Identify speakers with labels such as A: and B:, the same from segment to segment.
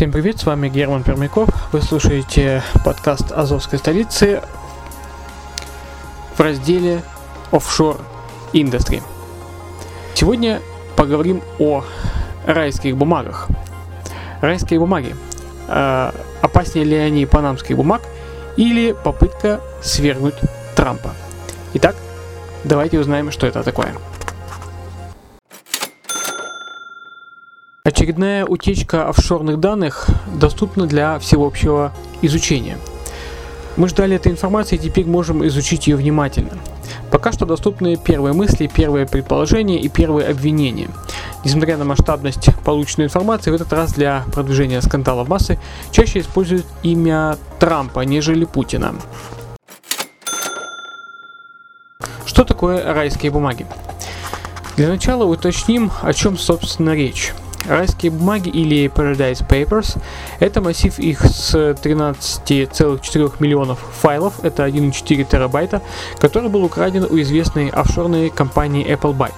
A: Всем привет, с вами Герман Пермяков. Вы слушаете подкаст Азовской столицы в разделе Offshore Industry. Сегодня поговорим о райских бумагах. Райские бумаги. Э, опаснее ли они панамских бумаг или попытка свергнуть Трампа? Итак, давайте узнаем, что это такое. Очередная утечка офшорных данных доступна для всеобщего изучения. Мы ждали этой информации и теперь можем изучить ее внимательно. Пока что доступны первые мысли, первые предположения и первые обвинения. Несмотря на масштабность полученной информации, в этот раз для продвижения скандала в массы чаще используют имя Трампа, нежели Путина. Что такое райские бумаги? Для начала уточним, о чем собственно речь. Райские бумаги или Paradise Papers – это массив их с 13,4 миллионов файлов, это 1,4 терабайта, который был украден у известной офшорной компании Applebuy.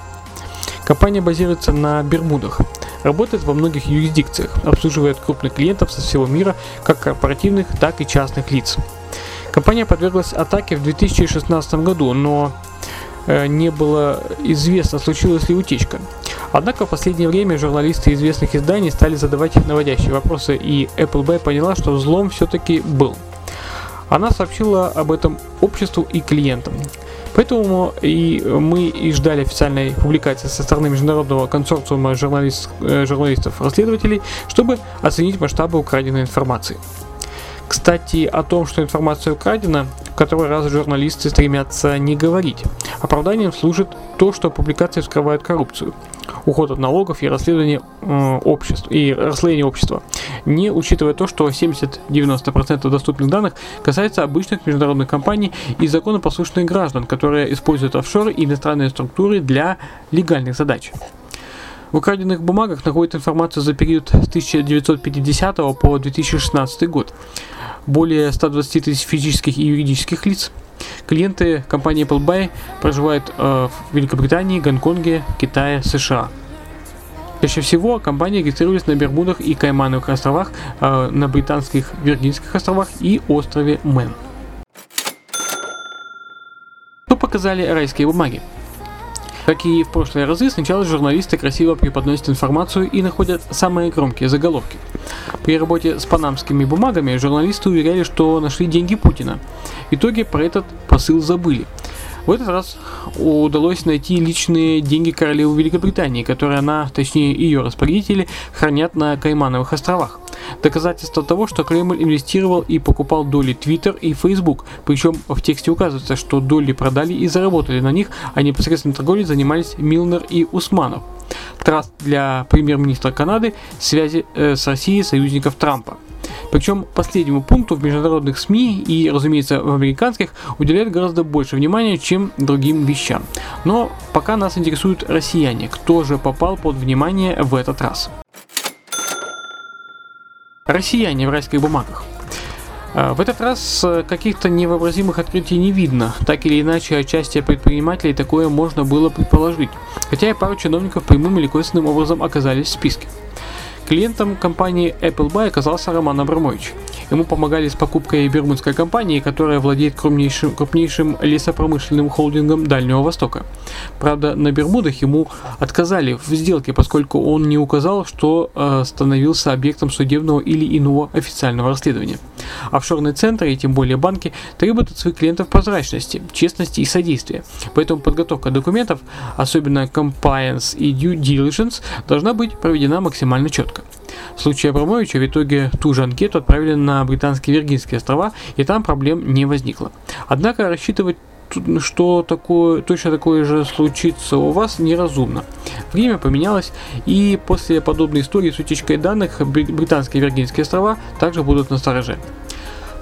A: Компания базируется на Бермудах, работает во многих юрисдикциях, обслуживает крупных клиентов со всего мира, как корпоративных, так и частных лиц. Компания подверглась атаке в 2016 году, но э, не было известно, случилась ли утечка. Однако в последнее время журналисты известных изданий стали задавать наводящие вопросы, и Appleby поняла, что взлом все-таки был. Она сообщила об этом обществу и клиентам. Поэтому и мы и ждали официальной публикации со стороны международного консорциума журналист, э, журналистов-расследователей, чтобы оценить масштабы украденной информации. Кстати, о том, что информация украдена, в который раз журналисты стремятся не говорить. Оправданием служит то, что публикации вскрывают коррупцию, уход от налогов и расследование э, обществ и расслоение общества, не учитывая то, что 70-90% доступных данных касается обычных международных компаний и законопослушных граждан, которые используют офшоры и иностранные структуры для легальных задач. В украденных бумагах находится информация за период с 1950 по 2016 год более 120 тысяч физических и юридических лиц. Клиенты компании Applebuy проживают э, в Великобритании, Гонконге, Китае, США. Чаще всего компании регистрировались на Бермудах и Каймановых островах, э, на британских Виргинских островах и острове Мэн. Что показали райские бумаги? Как и в прошлые разы, сначала журналисты красиво преподносят информацию и находят самые громкие заголовки. При работе с панамскими бумагами журналисты уверяли, что нашли деньги Путина. В итоге про этот посыл забыли. В этот раз удалось найти личные деньги королевы Великобритании, которые она, точнее ее распорядители, хранят на Каймановых островах. Доказательство того, что Кремль инвестировал и покупал доли Twitter и Facebook, причем в тексте указывается, что доли продали и заработали на них, а непосредственно торговлей занимались Милнер и Усманов. Траст для премьер-министра Канады связи э, с Россией союзников Трампа. Причем последнему пункту в международных СМИ и, разумеется, в американских уделяют гораздо больше внимания, чем другим вещам. Но пока нас интересуют россияне, кто же попал под внимание в этот раз. Россияне в райских бумагах. А, в этот раз э, каких-то невообразимых открытий не видно. Так или иначе, отчасти предпринимателей такое можно было предположить. Хотя и пару чиновников прямым или косвенным образом оказались в списке. Клиентом компании Appleby оказался Роман Абрамович. Ему помогали с покупкой бермудской компании, которая владеет крупнейшим, крупнейшим лесопромышленным холдингом Дальнего Востока. Правда, на Бермудах ему отказали в сделке, поскольку он не указал, что э, становился объектом судебного или иного официального расследования. Офшорные центры и тем более банки требуют от своих клиентов прозрачности, честности и содействия. Поэтому подготовка документов, особенно compliance и due diligence, должна быть проведена максимально четко. В случае Абрамовича в итоге ту же анкету отправили на британские Виргинские острова, и там проблем не возникло. Однако рассчитывать что такое, точно такое же случится у вас, неразумно. Время поменялось, и после подобной истории с утечкой данных британские Виргинские острова также будут на стороже.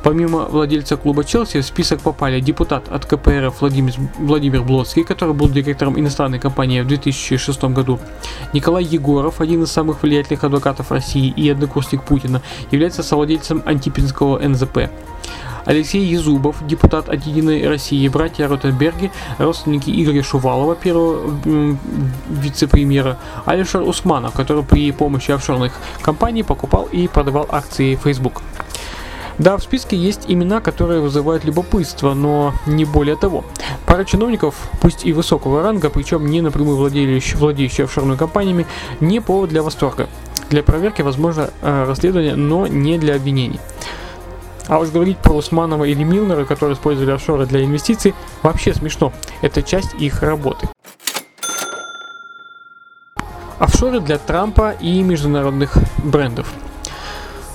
A: Помимо владельца клуба Челси в список попали депутат от КПРФ Владимир, Владимир Блоцкий, который был директором иностранной компании в 2006 году, Николай Егоров, один из самых влиятельных адвокатов России и однокурсник Путина, является совладельцем антипинского НЗП. Алексей Езубов, депутат от Единой России, братья Ротенберги, родственники Игоря Шувалова, первого вице-премьера, Алишер Усманов, который при помощи офшорных компаний покупал и продавал акции Facebook. Да, в списке есть имена, которые вызывают любопытство, но не более того. Пара чиновников, пусть и высокого ранга, причем не напрямую владеющие, владеющие офшорными компаниями, не повод для восторга. Для проверки возможно э, расследование, но не для обвинений. А уж говорить про Усманова или Милнера, которые использовали офшоры для инвестиций, вообще смешно. Это часть их работы. Офшоры для Трампа и международных брендов –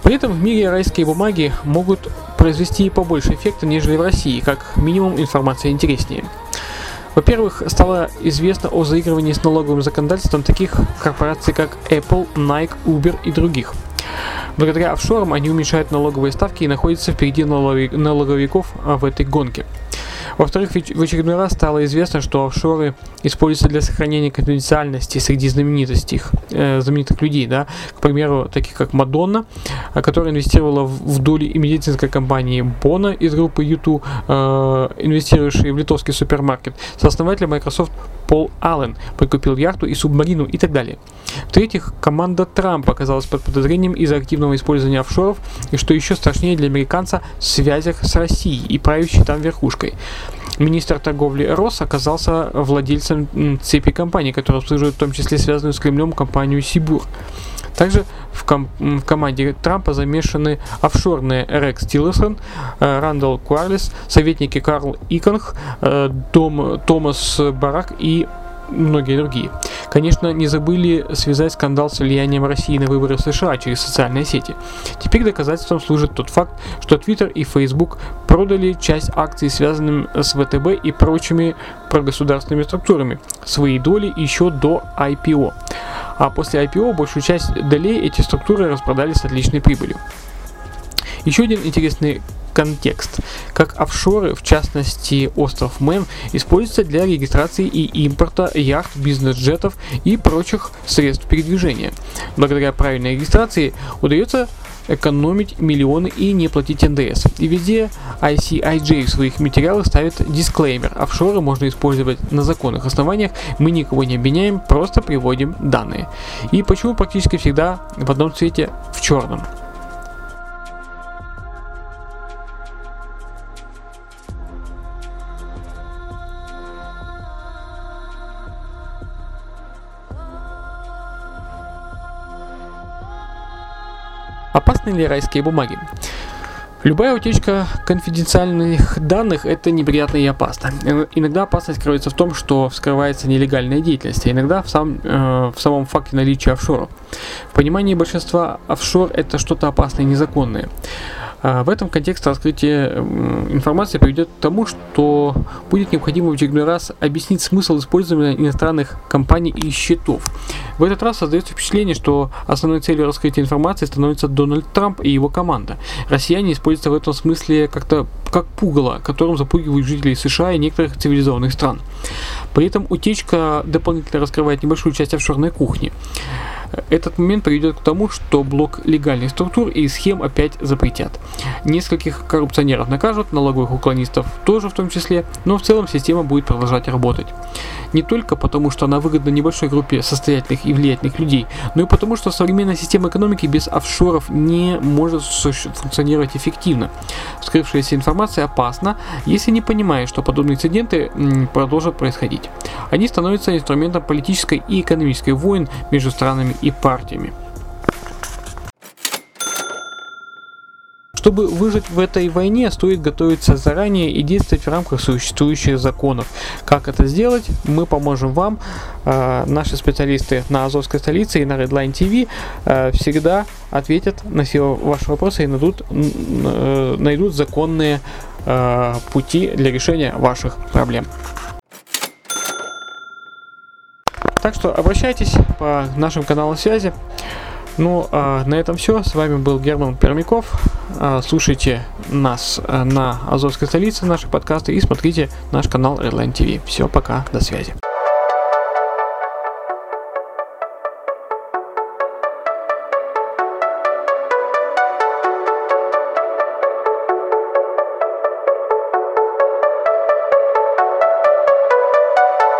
A: при этом в мире райские бумаги могут произвести побольше эффекта, нежели в России, как минимум информация интереснее. Во-первых, стало известно о заигрывании с налоговым законодательством таких корпораций, как Apple, Nike, Uber и других. Благодаря офшорам они уменьшают налоговые ставки и находятся впереди налоговиков в этой гонке. Во-вторых, в очередной раз стало известно, что офшоры используются для сохранения конфиденциальности среди знаменитостей, э, знаменитых людей, да, к примеру, таких как Мадонна, э, которая инвестировала в, в доли медицинской компании Бона из группы YouTube, э, инвестирующей в литовский супермаркет, сооснователь Microsoft Пол Аллен прикупил яхту и субмарину и так далее. В-третьих, команда Трампа оказалась под подозрением из-за активного использования офшоров и, что еще страшнее для американца, в связях с Россией и правящей там верхушкой. Министр торговли Рос оказался владельцем цепи компаний, которые обслуживают в том числе связанную с Кремлем компанию Сибур. Также в, ком- в команде Трампа замешаны офшорные Рекс Тиллерсон, э, Рандall Куарлис, советники Карл Иконг, э, Том, Томас Барак и многие другие. Конечно, не забыли связать скандал с влиянием России на выборы в США через социальные сети. Теперь доказательством служит тот факт, что Twitter и Facebook продали часть акций, связанным с ВТБ и прочими прогосударственными структурами, свои доли еще до IPO. А после IPO большую часть долей эти структуры распродали с отличной прибылью. Еще один интересный контекст. Как офшоры, в частности остров Мэн, используются для регистрации и импорта яхт, бизнес-джетов и прочих средств передвижения. Благодаря правильной регистрации удается экономить миллионы и не платить НДС. И везде ICIJ в своих материалах ставит дисклеймер. Офшоры можно использовать на законных основаниях, мы никого не обвиняем, просто приводим данные. И почему практически всегда в одном цвете в черном. Опасны ли райские бумаги? Любая утечка конфиденциальных данных – это неприятно и опасно. Иногда опасность кроется в том, что вскрывается нелегальная деятельность, а иногда в, сам, э, в самом факте наличия офшоров. В понимании большинства офшор – это что-то опасное и незаконное. А, в этом контексте раскрытие информации приведет к тому, что будет необходимо в очередной раз объяснить смысл использования иностранных компаний и счетов. В этот раз создается впечатление, что основной целью раскрытия информации становится Дональд Трамп и его команда. Россияне используются в этом смысле как-то как пугало, которым запугивают жителей США и некоторых цивилизованных стран. При этом утечка дополнительно раскрывает небольшую часть офшорной кухни. Этот момент приведет к тому, что блок легальных структур и схем опять запретят. Нескольких коррупционеров накажут, налоговых уклонистов тоже в том числе, но в целом система будет продолжать работать. Не только потому, что она выгодна небольшой группе состоятельных и влиятельных людей, но и потому, что современная система экономики без офшоров не может функционировать эффективно. Вскрывшаяся информация опасна, если не понимаешь, что подобные инциденты продолжат происходить. Они становятся инструментом политической и экономической войн между странами и партиями. Чтобы выжить в этой войне, стоит готовиться заранее и действовать в рамках существующих законов. Как это сделать, мы поможем вам. Э, наши специалисты на Азовской столице и на Redline TV э, всегда ответят на все ваши вопросы и найдут, э, найдут законные э, пути для решения ваших проблем. Так что обращайтесь по нашим каналам связи. Ну, а на этом все. С вами был Герман Пермяков. А, слушайте нас а, на Азовской столице, наши подкасты, и смотрите наш канал Redline TV. Все, пока, до связи.